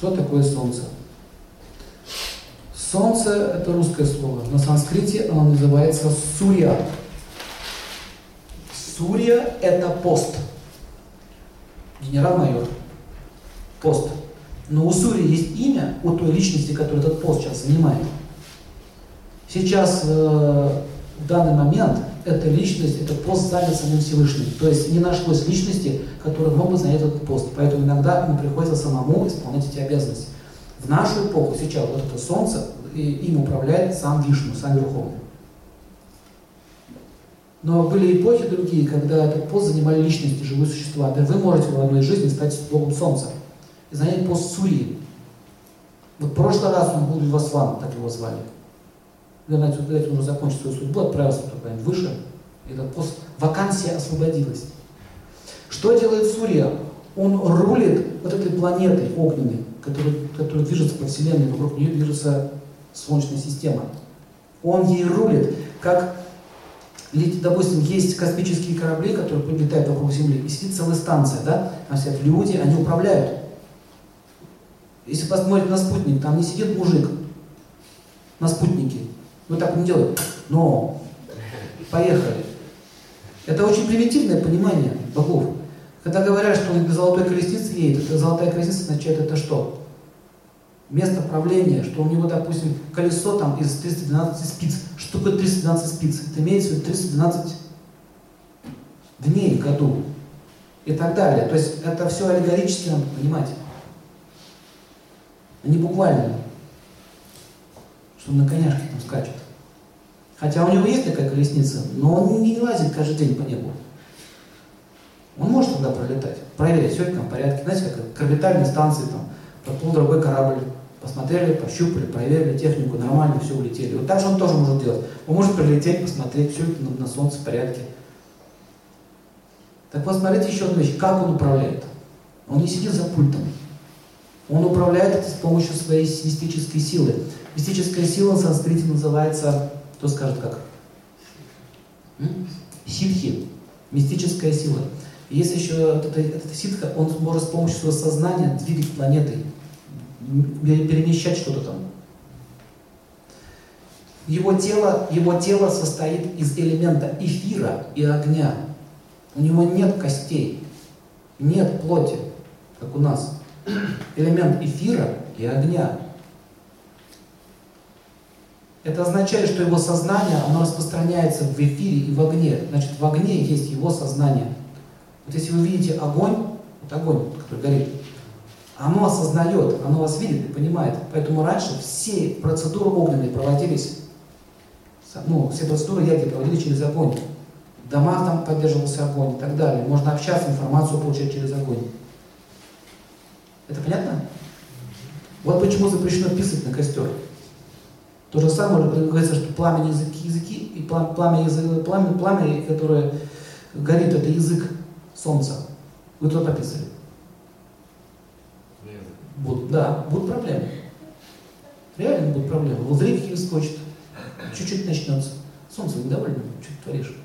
Что такое солнце? Солнце – это русское слово. На санскрите оно называется сурья. Сурья – это пост. Генерал-майор. Пост. Но у Сури есть имя, у той личности, которая этот пост сейчас занимает. Сейчас, э, в данный момент, эта личность, этот пост занят самим Всевышним. То есть не нашлось личности, которая мог бы занять этот пост. Поэтому иногда ему приходится самому исполнять эти обязанности. В нашу эпоху сейчас вот это солнце, и им управляет сам Вишну, сам Верховный. Но были эпохи другие, когда этот пост занимали личности, живые существа. Вы можете в одной жизни стать богом солнца и занять пост Сурьи. Вот в прошлый раз он был Вивасван, так его звали. Наверное, этим уже закончил свою судьбу, отправился куда-нибудь выше, этот пост, вакансия освободилась. Что делает Сурья? Он рулит вот этой планетой огненной, которая, которая движется по Вселенной, вокруг нее движется Солнечная система. Он ей рулит, как допустим, есть космические корабли, которые летают вокруг Земли, и сидит целая станция, да, там сидят люди, они управляют. Если посмотреть на спутник, там не сидит мужик на спутнике. Вы так не делаете. Но, поехали. Это очень примитивное понимание богов. Когда говорят, что он без золотой колесницы едет, это золотая колесница означает это что? Место правления, что у него, допустим, колесо там из 312 спиц. Что такое 312 спиц? Это имеется в виду 312 дней в году и так далее. То есть это все аллегорически надо понимать. А не буквально. Что на коняшке там скачет. Хотя у него есть такая колесница, но он не лазит каждый день по небу. Он может туда пролетать, проверить, все это в порядке. Знаете, как к орбитальной станции там проплыл другой корабль, посмотрели, пощупали, проверили технику, нормально, все улетели. Вот так же он тоже может делать. Он может прилететь, посмотреть, все это на, Солнце в порядке. Так вот, смотрите еще одну вещь, как он управляет. Он не сидит за пультом. Он управляет с помощью своей мистической силы. Мистическая сила в санскрите называется, кто скажет как? Ситхи. Мистическая сила. Есть еще этот, этот ситха, он может с помощью своего сознания двигать планетой, перемещать что-то там. Его тело, его тело состоит из элемента эфира и огня. У него нет костей, нет плоти, как у нас. Элемент эфира и огня. Это означает, что его сознание, оно распространяется в эфире и в огне. Значит, в огне есть его сознание. Вот если вы видите огонь, вот огонь, который горит, оно осознает, оно вас видит и понимает. Поэтому раньше все процедуры огненные проводились, ну, все процедуры ядерные проводились через огонь. В домах там поддерживался огонь и так далее. Можно общаться, информацию получать через огонь. Это понятно? Вот почему запрещено писать на костер. То же самое говорится, что пламя языки, языки и пламя, пламя, пламя, пламя, которое горит, это язык солнца. Вы тут написали. Будут, да, будут проблемы. Реально будут проблемы. Лазарик скочит, чуть-чуть начнется. Солнце недовольно, что ты творишь?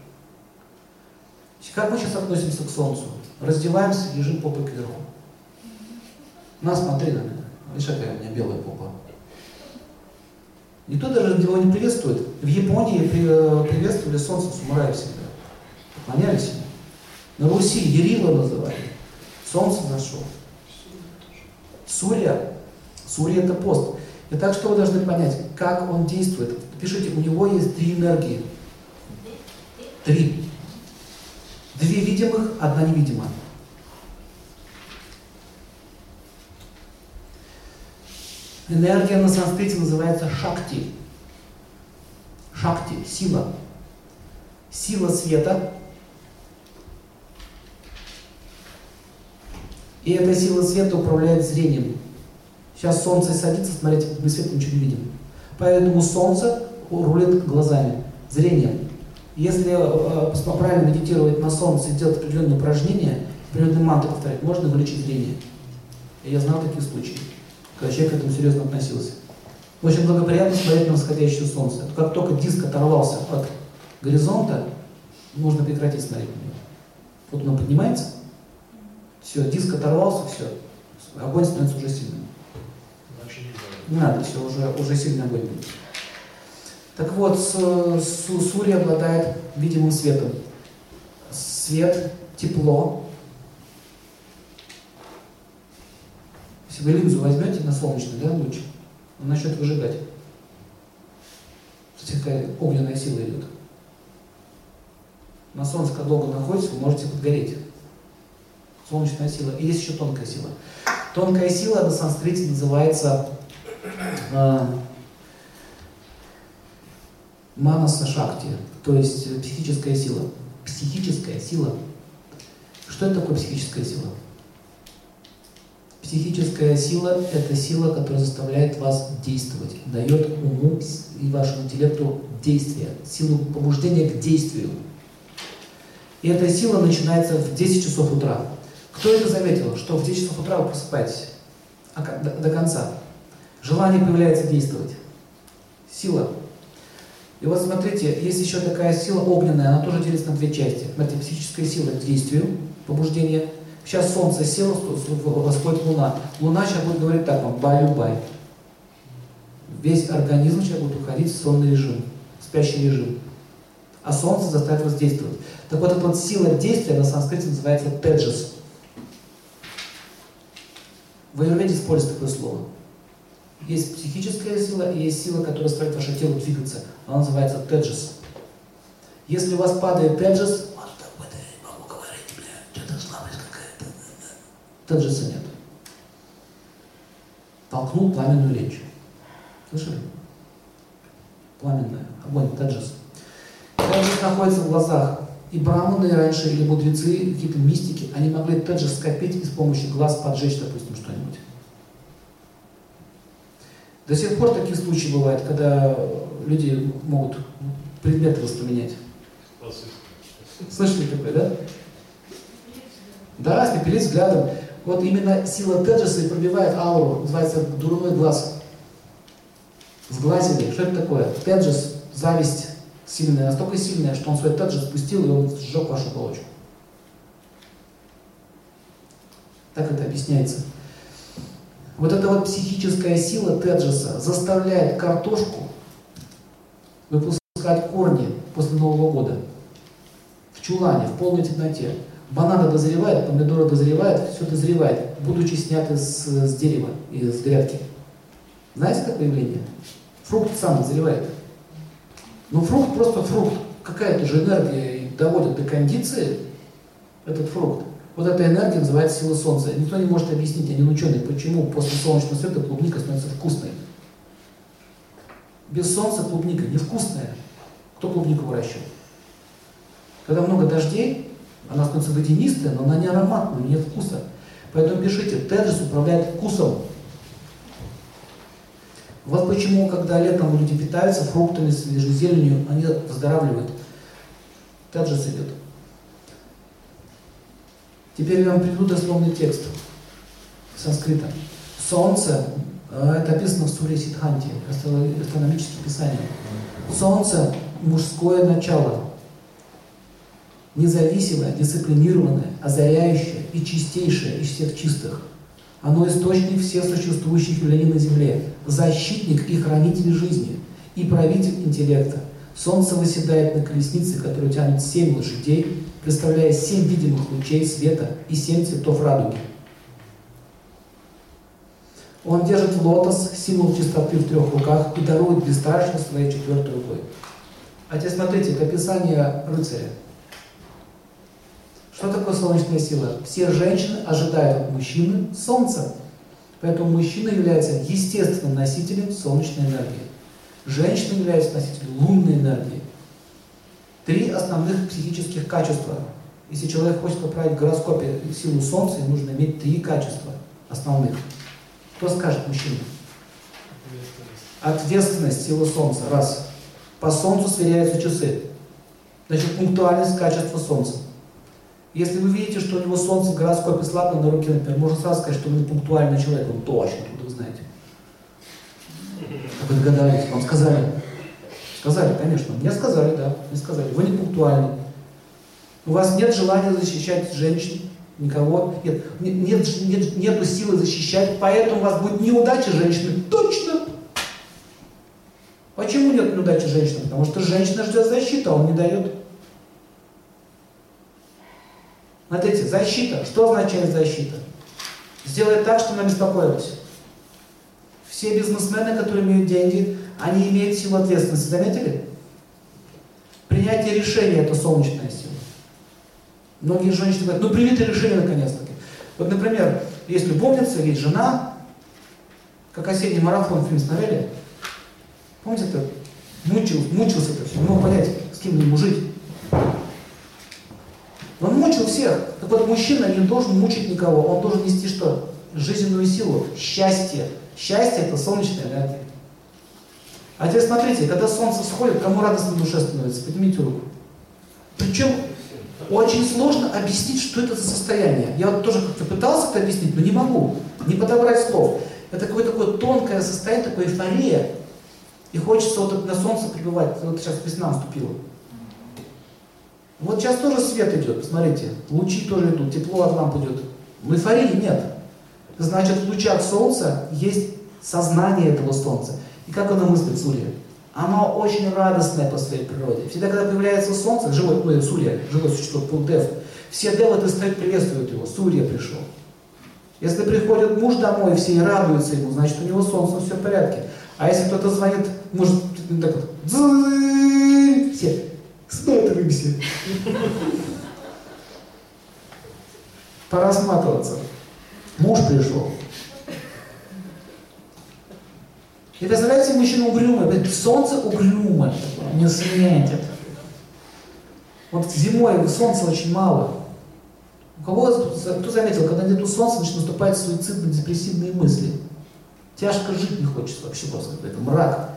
Как мы сейчас относимся к Солнцу? Раздеваемся, лежим попой кверху. На, смотри на меня. Видишь, какая у меня белая попа. Никто даже его не приветствует. В Японии э, приветствовали солнце самураи всегда. Поклонялись ему. На Руси Ерила называли. Солнце зашло. Сурья. Сурья это пост. И так что вы должны понять, как он действует. Пишите, у него есть три энергии. Три. Две видимых, одна невидимая. Энергия на санскрите называется шакти. Шакти – сила. Сила света. И эта сила света управляет зрением. Сейчас солнце садится, смотрите, мы свет ничего не видим. Поэтому солнце рулит глазами, зрением. Если э, правильно медитировать на солнце и делать определенные упражнения, определенные мантры повторять, можно вылечить зрение. Я знал такие случаи когда человек к этому серьезно относился. Очень благоприятно смотреть на восходящее солнце. Как только диск оторвался от горизонта, нужно прекратить смотреть на него. Вот он поднимается, все, диск оторвался, все, огонь становится уже сильным. Не надо, все, уже, уже сильно огонь будет. Так вот, Сурья обладает видимым светом. Свет, тепло. Если вы линзу возьмете на солнечный да, луч, он начнет выжигать. Смотрите, какая огненная сила идет. На солнце, когда долго находитесь, вы можете подгореть. Солнечная сила. И есть еще тонкая сила. Тонкая сила на санскрите называется э, манаса шакти, то есть психическая сила. Психическая сила. Что это такое психическая сила? Психическая сила – это сила, которая заставляет вас действовать, дает уму и вашему интеллекту действие, силу побуждения к действию. И эта сила начинается в 10 часов утра. Кто это заметил, что в 10 часов утра вы просыпаетесь а до, до конца? Желание появляется действовать. Сила. И вот смотрите, есть еще такая сила огненная, она тоже делится на две части. Смотрите, психическая сила к действию, побуждение. Сейчас солнце село, восходит луна. Луна сейчас будет говорить так вам, бай-бай. Весь организм сейчас будет уходить в сонный режим, в спящий режим. А солнце заставит вас действовать. Так вот, эта вот сила действия на санскрите называется теджас. В аюрведе используется такое слово. Есть психическая сила и есть сила, которая заставляет ваше тело двигаться. Она называется теджас. Если у вас падает теджас, Теджаса нет. Толкнул пламенную речь. Слышали? Пламенная, огонь, теджас. Теджас находится в глазах. И браманы раньше, или мудрецы, какие-то мистики, они могли теджас скопить и с помощью глаз поджечь, допустим, что-нибудь. До сих пор такие случаи бывают, когда люди могут предметы воспламенять. Слышали такое, да? Да, спепелить взглядом. Вот именно сила Теджеса и пробивает ауру, называется дурной глаз. Сглазили. Что это такое? Теджес, зависть сильная, настолько сильная, что он свой Теджес спустил, и он сжег вашу оболочку. Так это объясняется. Вот эта вот психическая сила Теджеса заставляет картошку выпускать корни после Нового года. В чулане, в полной темноте. Бананы дозревает, помидоры дозревает, все дозревает, будучи сняты с, с дерева и с грядки. Знаете такое явление? Фрукт сам дозревает. Но фрукт просто фрукт. Какая-то же энергия доводит до кондиции этот фрукт. Вот эта энергия называется сила Солнца. Никто не может объяснить, один ученый, почему после солнечного света клубника становится вкусной. Без солнца клубника невкусная. Кто клубнику выращивает? Когда много дождей, она становится водянистая, но она не ароматная, нет вкуса. Поэтому пишите, Теджес управляет вкусом. Вот почему, когда летом люди питаются фруктами, свежей зеленью, они выздоравливают. Теджес идет. Теперь я вам приведу дословный текст санскрита. Солнце, э, это описано в Суре Сидханти, астрономические писания. Солнце – мужское начало, независимое, дисциплинированное, озаряющее и чистейшее из всех чистых. Оно источник всех существующих явлений на Земле, защитник и хранитель жизни, и правитель интеллекта. Солнце выседает на колеснице, которая тянет семь лошадей, представляя семь видимых лучей света и семь цветов радуги. Он держит лотос, символ чистоты в трех руках, и дарует бесстрашность своей четвертой рукой. А теперь смотрите, это описание рыцаря. Что такое солнечная сила? Все женщины ожидают от мужчины солнца. Поэтому мужчина является естественным носителем солнечной энергии. Женщина является носителем лунной энергии. Три основных психических качества. Если человек хочет поправить в гороскопе силу Солнца, ему нужно иметь три качества основных. Кто скажет мужчина? Ответственность, сила Солнца. Раз. По Солнцу сверяются часы. Значит, пунктуальность, качество Солнца. Если вы видите, что у него Солнце в гороскопе слабо на руке, например, можно сразу сказать, что он пунктуальный человек, он точно, тут вы знаете. Как вы догадались, вам сказали. Сказали, конечно. Мне сказали, да, мне сказали. Вы не пунктуальны. У вас нет желания защищать женщин, никого. Нет, нет, нет, нет силы защищать, поэтому у вас будет неудача женщины. Точно! Почему нет неудачи женщины? Потому что женщина ждет защиты, а он не дает. Смотрите, защита. Что означает защита? Сделать так, чтобы она беспокоилась. Все бизнесмены, которые имеют деньги, они имеют силу ответственности. Заметили? Принятие решения – это солнечная сила. Многие женщины говорят, ну прими ты решение наконец-таки. Вот, например, есть любовница, есть жена, как осенний марафон фильм смотрели? Помните это? Мучился, мучился это все, не мог понять, с кем ему жить. Он мучил всех. Так вот, мужчина не должен мучить никого, он должен нести что? Жизненную силу, счастье. Счастье – это солнечная энергия. А теперь смотрите, когда солнце сходит, кому радостно душе становится? Поднимите руку. Причем очень сложно объяснить, что это за состояние. Я вот тоже как-то пытался это объяснить, но не могу. Не подобрать слов. Это какое-то такое тонкое состояние, такое эйфория. И хочется вот на солнце пребывать. Вот сейчас весна наступила. Вот сейчас тоже свет идет, посмотрите. Лучи тоже идут, тепло от ламп идет. Но эйфории нет. Значит, в лучах солнца есть сознание этого солнца. И как оно мыслит, Сурья? Оно очень радостное по своей природе. Всегда, когда появляется солнце, живой, ну, Сурья, живое существо, Пулдев, все девы достают, приветствуют его. Сурья пришел. Если приходит муж домой, все и радуются ему, значит, у него солнце все в порядке. А если кто-то звонит, может, так вот, все, смотримся. Пора сматываться. Муж пришел. И представляете, мужчина угрюмый, солнце угрюмое, не светит. Вот зимой солнца очень мало. У кого, кто заметил, когда нету солнца, значит наступают суицидно-депрессивные мысли. Тяжко жить не хочется вообще просто, это мрак.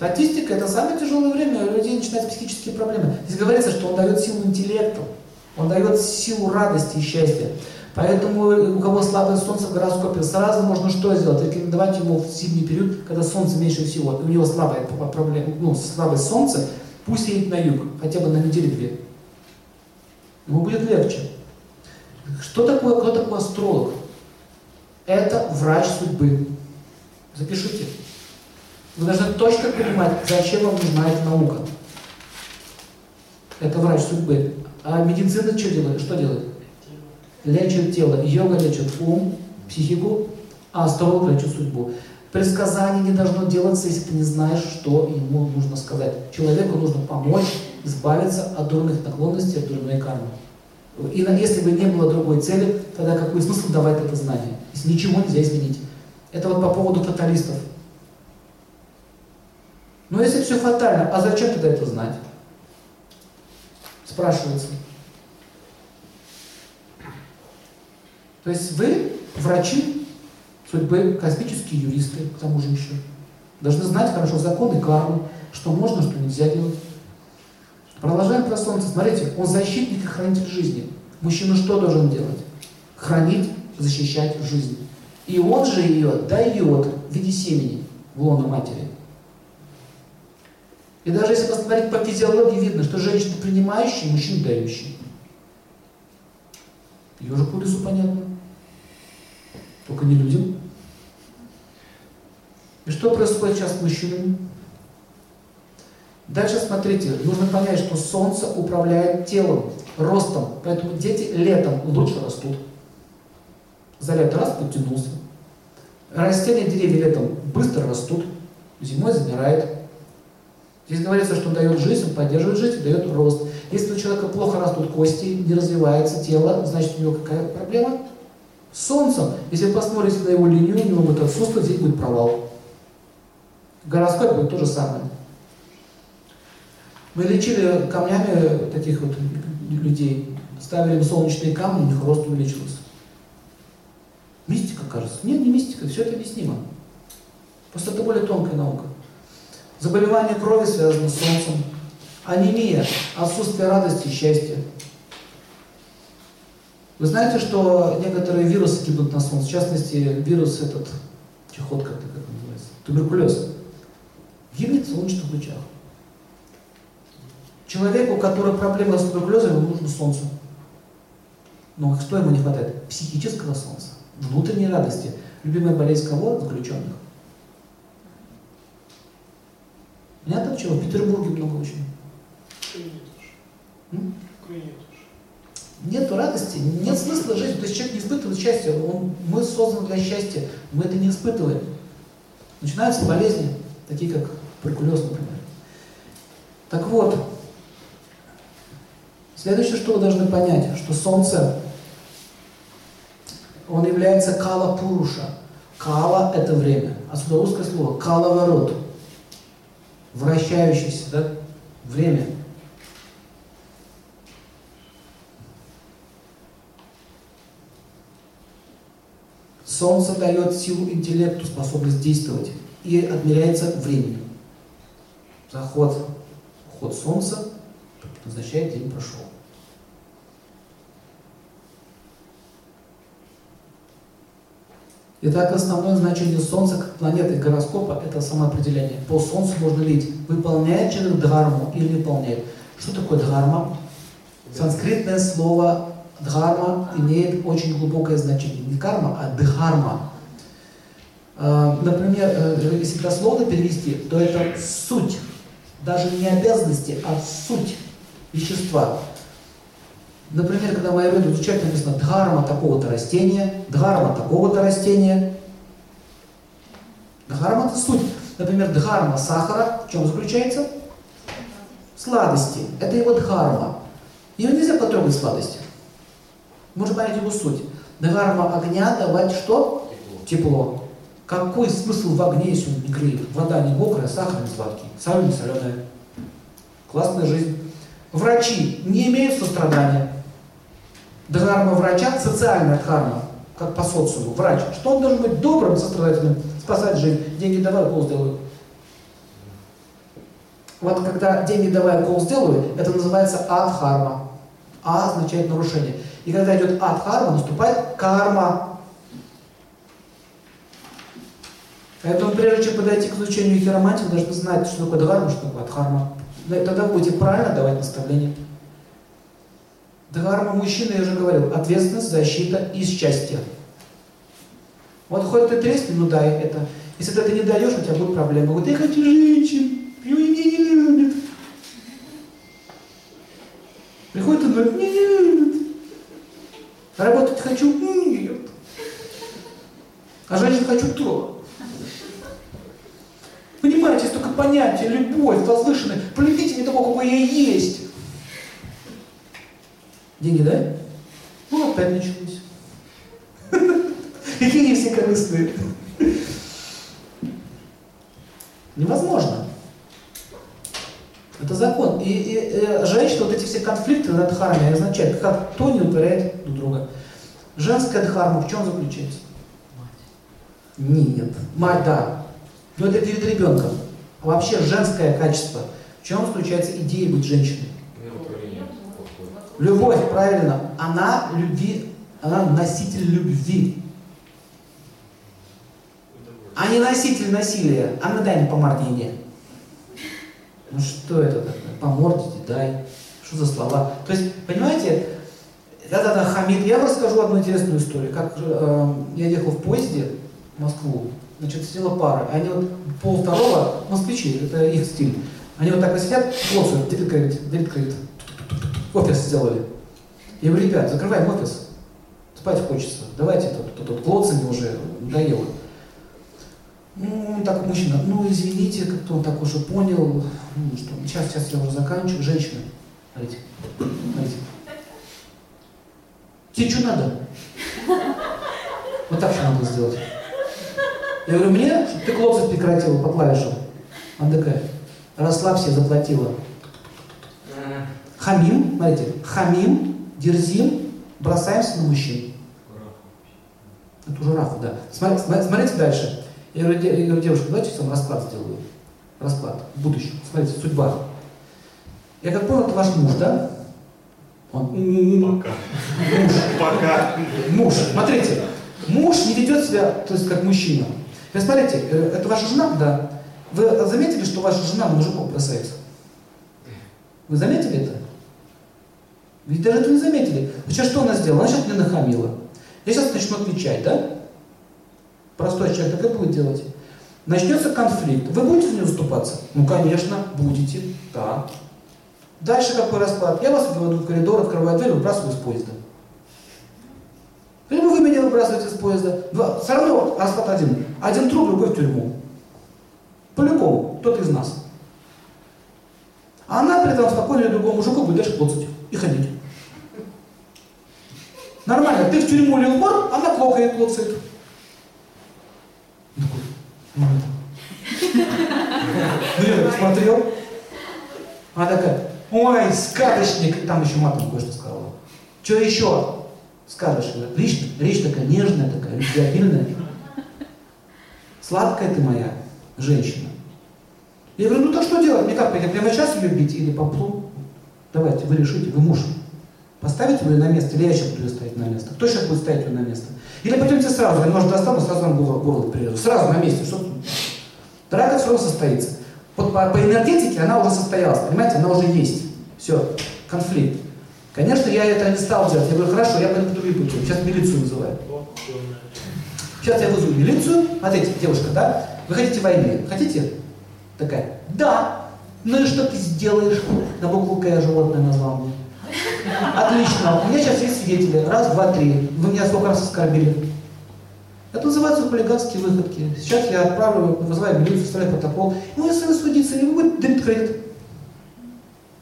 Статистика – это самое тяжелое время, у людей начинаются психические проблемы. Здесь говорится, что он дает силу интеллекту, он дает силу радости и счастья. Поэтому у кого слабое солнце в гороскопе, сразу можно что сделать? Рекомендовать ему в зимний период, когда солнце меньше всего, у него слабое, проблема, ну, слабое солнце, пусть едет на юг, хотя бы на неделю-две. Ему будет легче. Что такое, кто такой астролог? Это врач судьбы. Запишите. Вы должны точно понимать, зачем вам нужна эта наука. Это врач судьбы. А медицина что делает? Что делает? Лечит тело. Йога лечит ум, психику, а астролог лечит судьбу. Предсказание не должно делаться, если ты не знаешь, что ему нужно сказать. Человеку нужно помочь избавиться от дурных наклонностей, от дурной кармы. И если бы не было другой цели, тогда какой смысл давать это знание, если ничего нельзя изменить? Это вот по поводу фаталистов. Но если все фатально, а зачем тогда это знать? Спрашивается. То есть вы, врачи, судьбы, космические юристы, к тому же еще, должны знать хорошо законы кармы, что можно, что нельзя делать. Продолжаем про Солнце. Смотрите, он защитник и хранитель жизни. Мужчина что должен делать? Хранить, защищать жизнь. И он же ее дает в виде семени в лоно матери. И даже если посмотреть по физиологии, видно, что женщина принимающая, мужчина дающий. Ежику лесу понятно. Только не людям. И что происходит сейчас с мужчинами? Дальше смотрите, нужно понять, что Солнце управляет телом, ростом, поэтому дети летом лучше растут. За лето раз подтянулся. Растения, деревья летом быстро растут, зимой замирает. Здесь говорится, что он дает жизнь, он поддерживает жизнь, дает рост. Если у человека плохо растут кости, не развивается тело, значит у него какая проблема? С солнцем. Если посмотрите на его линию, у него будет отсутствовать, здесь будет провал. В гороскопе будет то же самое. Мы лечили камнями таких вот людей, ставили им солнечные камни, у них рост увеличился. Мистика, кажется. Нет, не мистика, все это объяснимо. Просто это более тонкая наука. Заболевание крови связано с солнцем. Анемия, отсутствие радости и счастья. Вы знаете, что некоторые вирусы гибнут на солнце, в частности, вирус этот, чехотка, как это называется, туберкулез, гибнет в солнечных лучах. Человеку, у которого проблемы с туберкулезом, ему нужно солнце. Но что ему не хватает? Психического солнца, внутренней радости. Любимая болезнь кого? Заключенных. Понятно, чего? В Петербурге много очень. М? Нет радости, нет смысла жить. То есть человек не испытывает счастья. Он, мы созданы для счастья, мы это не испытываем. Начинаются болезни, такие как туберкулез, например. Так вот, следующее, что вы должны понять, что Солнце, он является кала пуруша. Кала – это время. Отсюда русское слово каловорот. Вращающийся, да? Время. Солнце дает силу интеллекту, способность действовать и отмеряется временем. Заход, уход Солнца означает день прошел. Итак, основное значение Солнца как планеты гороскопа – это самоопределение. По Солнцу можно видеть, выполняет человек дхарму или не выполняет. Что такое дхарма? Санскритное слово дхарма имеет очень глубокое значение. Не карма, а дхарма. А, например, э, если дословно перевести, то это суть, даже не обязанности, а суть вещества. Например, когда моя веду изучать, написано дхарма такого-то растения, дхарма такого-то растения. Дхарма это суть. Например, дхарма сахара в чем заключается? Сладости. Это его дхарма. Ее нельзя потрогать сладости. Можно понять его суть. Дхарма огня давать что? Тепло. Тепло. Какой смысл в огне, если он не греет? Вода не мокрая, сахар не сладкий, соль не соленая. Классная жизнь. Врачи не имеют сострадания. Дхарма врача – социальная дхарма, как по социуму. Врач. Что он должен быть добрым, сострадательным, спасать жизнь? Деньги давай, укол сделаю. Вот когда деньги давай, укол сделаю, это называется адхарма. А означает нарушение. И когда идет адхарма, наступает карма. Поэтому прежде чем подойти к изучению хиромантии, вы должны знать, что такое дхарма, что такое адхарма. Тогда будете правильно давать наставления. Дхарма мужчины, я уже говорил, ответственность, защита и счастье. Вот хоть ты тресни, ну дай это. Если ты это не даешь, у тебя будут проблемы. Вот я хочу женщин, и меня не любят. Приходит он говорит, не любят. Работать хочу, нет. А женщин хочу то. Понимаете, есть только понятие, любовь, возвышенная. Полюбите меня такого, какой я есть. Деньги дай? Ну, опять началось. Какие они все корыстные. Невозможно. Это закон. И, и, и э, женщина, вот эти все конфликты над дхармой означают, как кто не упирает друг друга. Женская дхарма в чем заключается? Мать. Нет. Мать, да. Но это перед ребенком. Вообще женское качество. В чем заключается идея быть женщиной? Любовь, правильно. Она любви, она носитель любви. А не носитель насилия. А ну дай мне по мордине. Ну что это такое? По морде дай. Что за слова? То есть, понимаете, да-да-да, хамит. Я вам расскажу одну интересную историю. Как э, я ехал в поезде в Москву, значит, сидела пара. Они вот пол второго, москвичи, это их стиль. Они вот так вот сидят, клоцают, дебит кредит, дебит кредит офис сделали. Я говорю, ребят, закрываем офис. Спать хочется. Давайте тут, тут, тут клоцами уже надоело. Ну, так мужчина, ну извините, как-то он так уже понял, ну, что сейчас, сейчас я уже заканчиваю. Женщина, смотрите, смотрите. Тебе что надо? Вот так что надо сделать. Я говорю, мне, ты клоцать прекратила по клавишам. Она такая, расслабься, заплатила. Хамим, смотрите, хамим, дерзим, бросаемся на мужчин. Это уже рафа, да. Смотрите, смотрите дальше. Я говорю, я говорю, девушка, давайте я вам расклад сделаю. Расклад в будущем. Смотрите, судьба. Я как понял, это ваш муж, да? Он... Пока. Муж. Пока. Муж. Смотрите, муж не ведет себя, то есть как мужчина. Вы смотрите, э, это ваша жена, да? Вы заметили, что ваша жена на мужиков бросается? Вы заметили это? Ведь даже это не заметили. Сейчас что она сделала? Она сейчас мне нахамила. Я сейчас начну отвечать, да? Простой человек так и будет делать. Начнется конфликт. Вы будете за нее заступаться? Ну, конечно, будете. Да. Дальше какой расклад? Я вас выведу в коридор, открываю дверь, выбрасываю из поезда. Либо вы меня выбрасываете из поезда. Два. Все равно расклад один. Один труп, другой в тюрьму. По-любому, кто-то из нас. А она при этом спокойно другому мужику будет дальше клоцать и ходить. Нормально, ты в тюрьму или в мор, она клокает, клоцает. Такой, ну, ну я так. Она такая, ой, сказочник, там еще матом кое-что сказала. Что еще? Скажешь, речь, речь такая нежная, такая, любвеобильная. Сладкая ты моя женщина. Я говорю, ну так что делать? Мне как, я прямо сейчас ее бить или поплу? Давайте, вы решите, вы муж. Поставите ее на место, или я сейчас буду ее ставить на место? Кто сейчас будет ставить ее на место? Или пойдемте сразу, я нож достану, сразу вам горло, горло прирежу. Сразу на месте, что Драка все равно состоится. Вот по, по энергетике она уже состоялась, понимаете, она уже есть. Все, конфликт. Конечно, я это не стал делать. Я говорю, хорошо, я пойду в другие Сейчас милицию вызываю. Сейчас я вызову милицию. Смотрите, девушка, да? Вы хотите войны? Хотите? Такая, да. Ну и что ты сделаешь? На букву К я животное назвал мне. Отлично. У меня сейчас есть свидетели. Раз, два, три. Вы меня сколько раз оскорбили? Это называется хулиганские выходки. Сейчас я отправлю, вызываю милицию, составляю протокол. И мы с вами судиться, и вы будете дымить кредит.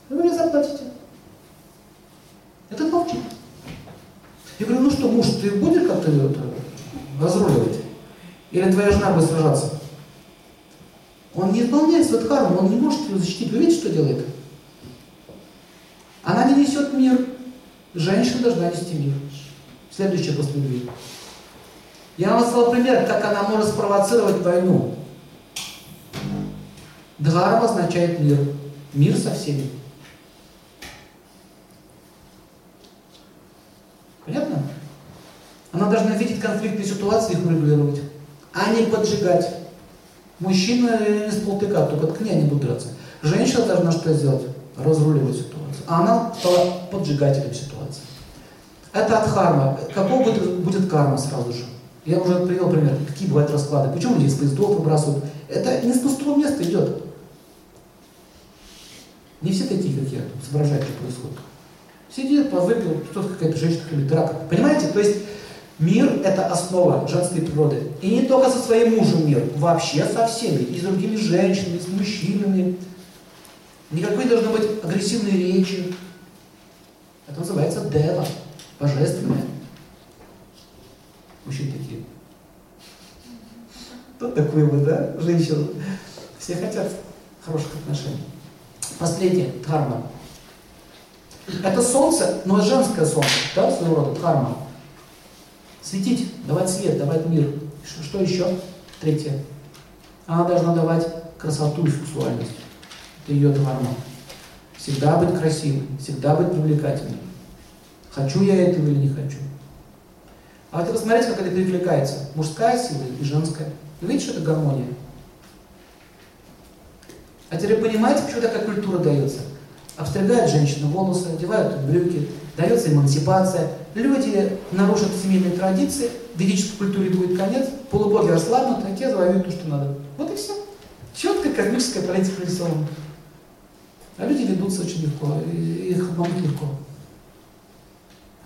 Вы мне заплатите. Это молчит. Я говорю, ну что, муж, ты будешь как-то это, разруливать? Или твоя жена будет сражаться? Он не исполняет свою он не может ее защитить. Вы видите, что делает? Она не несет мир. Женщина должна нести мир. Следующее после любви. Я вам сказал пример, как она может спровоцировать войну. Дхарма означает мир. Мир со всеми. Понятно? Она должна видеть конфликтные ситуации и их регулировать, а не поджигать. Мужчина не с только ткни, они будут драться. Женщина должна что сделать? Разруливать ситуацию. А она стала поджигателем ситуации. Это от харма. Какого будет, будет карма сразу же? Я уже привел пример, какие бывают расклады. Почему люди из поездов выбрасывают? Это не с пустого места идет. Не все такие, как я, соображают, что происходит. Сидит, повыпил, что-то какая-то женщина или драка. Понимаете? То есть мир – это основа женской природы. И не только со своим мужем мир, вообще со всеми. И с другими женщинами, с мужчинами. Никакой не должно быть агрессивной речи. Это называется дева, божественное. Мужчины такие. Тут такой вы, да, женщина? Все хотят хороших отношений. Последнее, дхарма. Это солнце, но женское солнце, да, своего рода, дхарма. Светить, давать свет, давать мир. Что, еще? Третье. Она должна давать красоту и сексуальность. Это ее дхарма. Всегда быть красивой, всегда быть привлекательной. Хочу я этого или не хочу. А вот посмотрите, как это перекликается. Мужская сила и женская. Вы видите, что это гармония? А теперь понимаете, почему такая культура дается? Обстригают женщину волосы, одевают брюки, дается эмансипация. Люди нарушат семейные традиции, ведической культуре будет конец, полубоги расслабнут, а те завоюют то, что надо. Вот и все. Четкая космическая политика нарисована. А люди ведутся очень легко, их обмануть легко.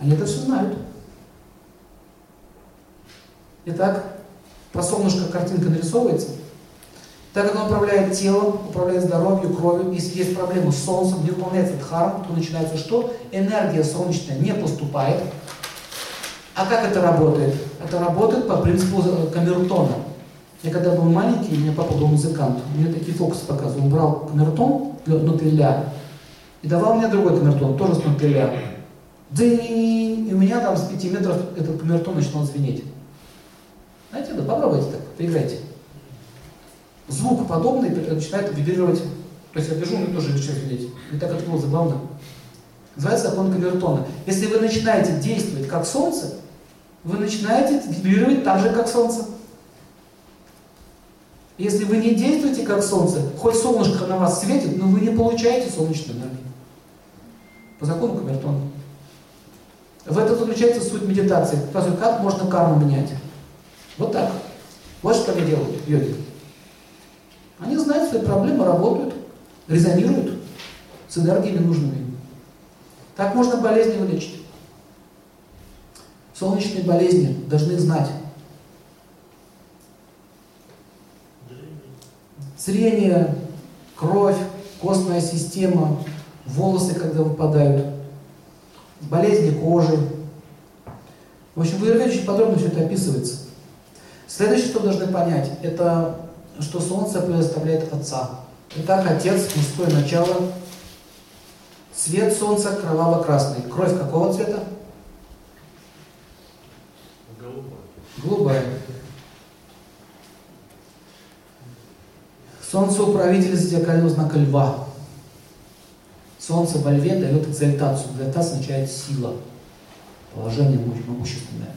Они это все знают. Итак, про солнышко картинка нарисовывается – так как он управляет телом, управляет здоровьем, кровью, если есть проблемы с Солнцем, не выполняется дхарма, то начинается что? Энергия солнечная не поступает. А как это работает? Это работает по принципу камертона. Я когда был маленький, у меня папа был музыкант, мне такие фокусы показывал. Он брал камертон внутри ля и давал мне другой камертон, тоже с внутри ля. И у меня там с 5 метров этот камертон начинал звенеть. Знаете, да попробуйте так, поиграйте звук подобный начинает вибрировать. То есть я держу, мне тоже начинает видеть. И так было забавно. Называется закон Камертона. Если вы начинаете действовать как Солнце, вы начинаете вибрировать так же, как Солнце. Если вы не действуете как Солнце, хоть солнышко на вас светит, но вы не получаете солнечную энергию. По закону Камертона. В этом заключается суть медитации. Как можно карму менять. Вот так. Вот что они делают, йоги. Они знают свои проблемы, работают, резонируют с энергиями нужными. Так можно болезни вылечить. Солнечные болезни должны знать. Зрение, кровь, костная система, волосы, когда выпадают, болезни кожи. В общем, в подробно все это описывается. Следующее, что должны понять, это что Солнце представляет Отца. Итак, Отец, мужское начало, цвет Солнца кроваво-красный. Кровь какого цвета? Голубая. Голубая. Солнце управитель зодиакального знака льва. Солнце во льве дает экзальтацию. Экзальтация означает сила, положение могущественное.